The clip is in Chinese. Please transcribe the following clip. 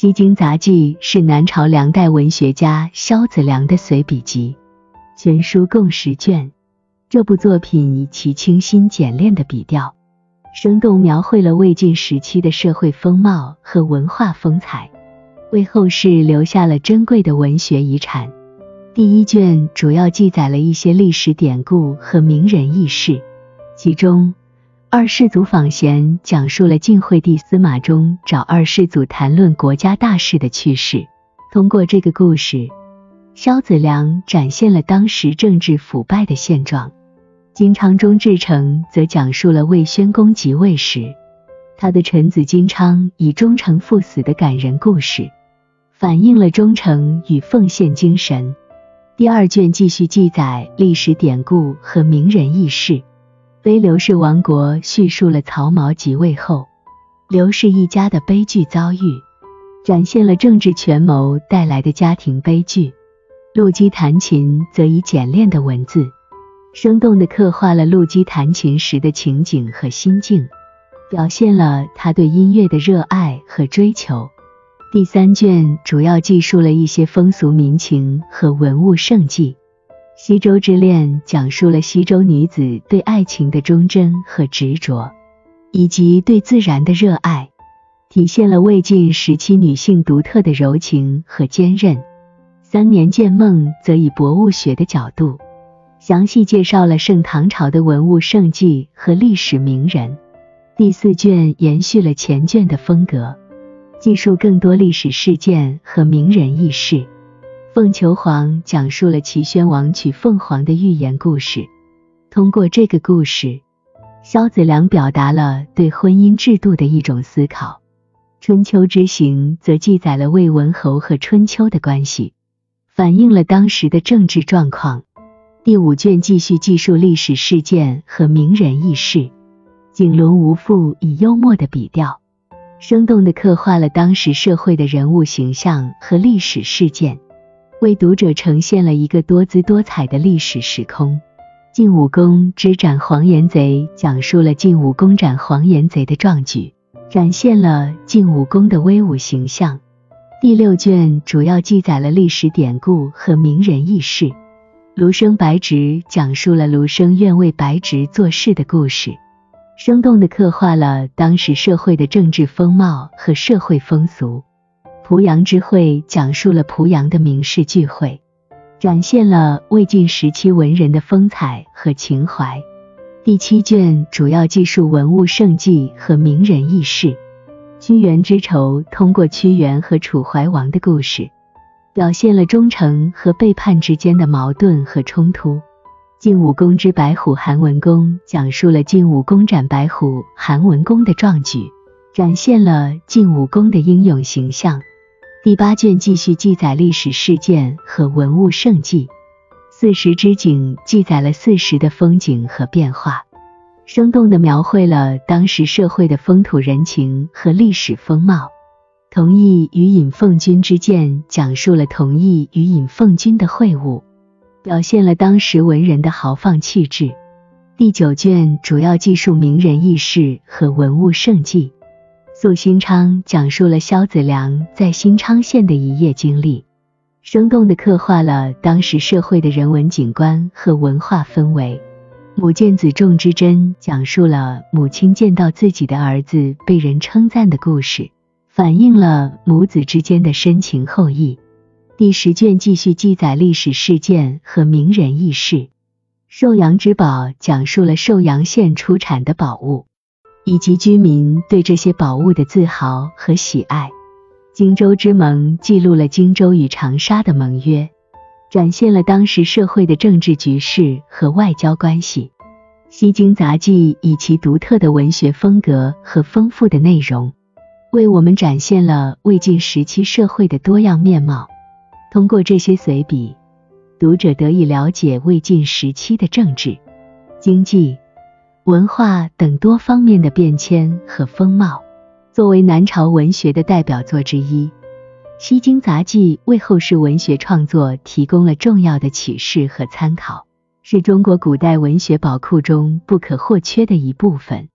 西京杂记》是南朝梁代文学家萧子良的随笔集，全书共十卷。这部作品以其清新简练的笔调，生动描绘了魏晋时期的社会风貌和文化风采，为后世留下了珍贵的文学遗产。第一卷主要记载了一些历史典故和名人轶事，其中。二世祖访贤讲述了晋惠帝司马衷找二世祖谈论国家大事的趣事。通过这个故事，萧子良展现了当时政治腐败的现状。金昌中至诚则讲述了魏宣公即位时，他的臣子金昌以忠诚赴死的感人故事，反映了忠诚与奉献精神。第二卷继续记载历史典故和名人轶事。非刘氏王国叙述了曹髦即位后刘氏一家的悲剧遭遇，展现了政治权谋带来的家庭悲剧。陆机弹琴则以简练的文字，生动地刻画了陆机弹琴时的情景和心境，表现了他对音乐的热爱和追求。第三卷主要记述了一些风俗民情和文物盛迹。西周之恋讲述了西周女子对爱情的忠贞和执着，以及对自然的热爱，体现了魏晋时期女性独特的柔情和坚韧。三年见梦则以博物学的角度，详细介绍了盛唐朝的文物盛迹和历史名人。第四卷延续了前卷的风格，记述更多历史事件和名人轶事。凤求凰讲述了齐宣王娶凤凰的寓言故事。通过这个故事，萧子良表达了对婚姻制度的一种思考。春秋之行则记载了魏文侯和春秋的关系，反映了当时的政治状况。第五卷继续记述历史事件和名人轶事。景龙无父以幽默的笔调，生动地刻画了当时社会的人物形象和历史事件。为读者呈现了一个多姿多彩的历史时空。晋武公之斩黄颜贼讲述了晋武公斩黄颜贼的壮举，展现了晋武公的威武形象。第六卷主要记载了历史典故和名人轶事。卢生白直讲述了卢生愿为白直做事的故事，生动地刻画了当时社会的政治风貌和社会风俗。濮阳之会讲述了濮阳的名士聚会，展现了魏晋时期文人的风采和情怀。第七卷主要记述文物盛迹和名人轶事。屈原之仇通过屈原和楚怀王的故事，表现了忠诚和背叛之间的矛盾和冲突。晋武公之白虎韩文公讲述了晋武公斩白虎韩文公的壮举，展现了晋武公的英勇形象。第八卷继续记载历史事件和文物盛迹。四时之景记载了四时的风景和变化，生动地描绘了当时社会的风土人情和历史风貌。同义与尹奉君之见讲述了同义与尹奉君的会晤，表现了当时文人的豪放气质。第九卷主要记述名人轶事和文物盛迹。宿新昌讲述了萧子良在新昌县的一夜经历，生动地刻画了当时社会的人文景观和文化氛围。母见子重之真讲述了母亲见到自己的儿子被人称赞的故事，反映了母子之间的深情厚谊。第十卷继续记载历史事件和名人轶事。寿阳之宝讲述了寿阳县出产的宝物。以及居民对这些宝物的自豪和喜爱。荆州之盟记录了荆州与长沙的盟约，展现了当时社会的政治局势和外交关系。西京杂记以其独特的文学风格和丰富的内容，为我们展现了魏晋时期社会的多样面貌。通过这些随笔，读者得以了解魏晋时期的政治、经济。文化等多方面的变迁和风貌，作为南朝文学的代表作之一，《西京杂记》为后世文学创作提供了重要的启示和参考，是中国古代文学宝库中不可或缺的一部分。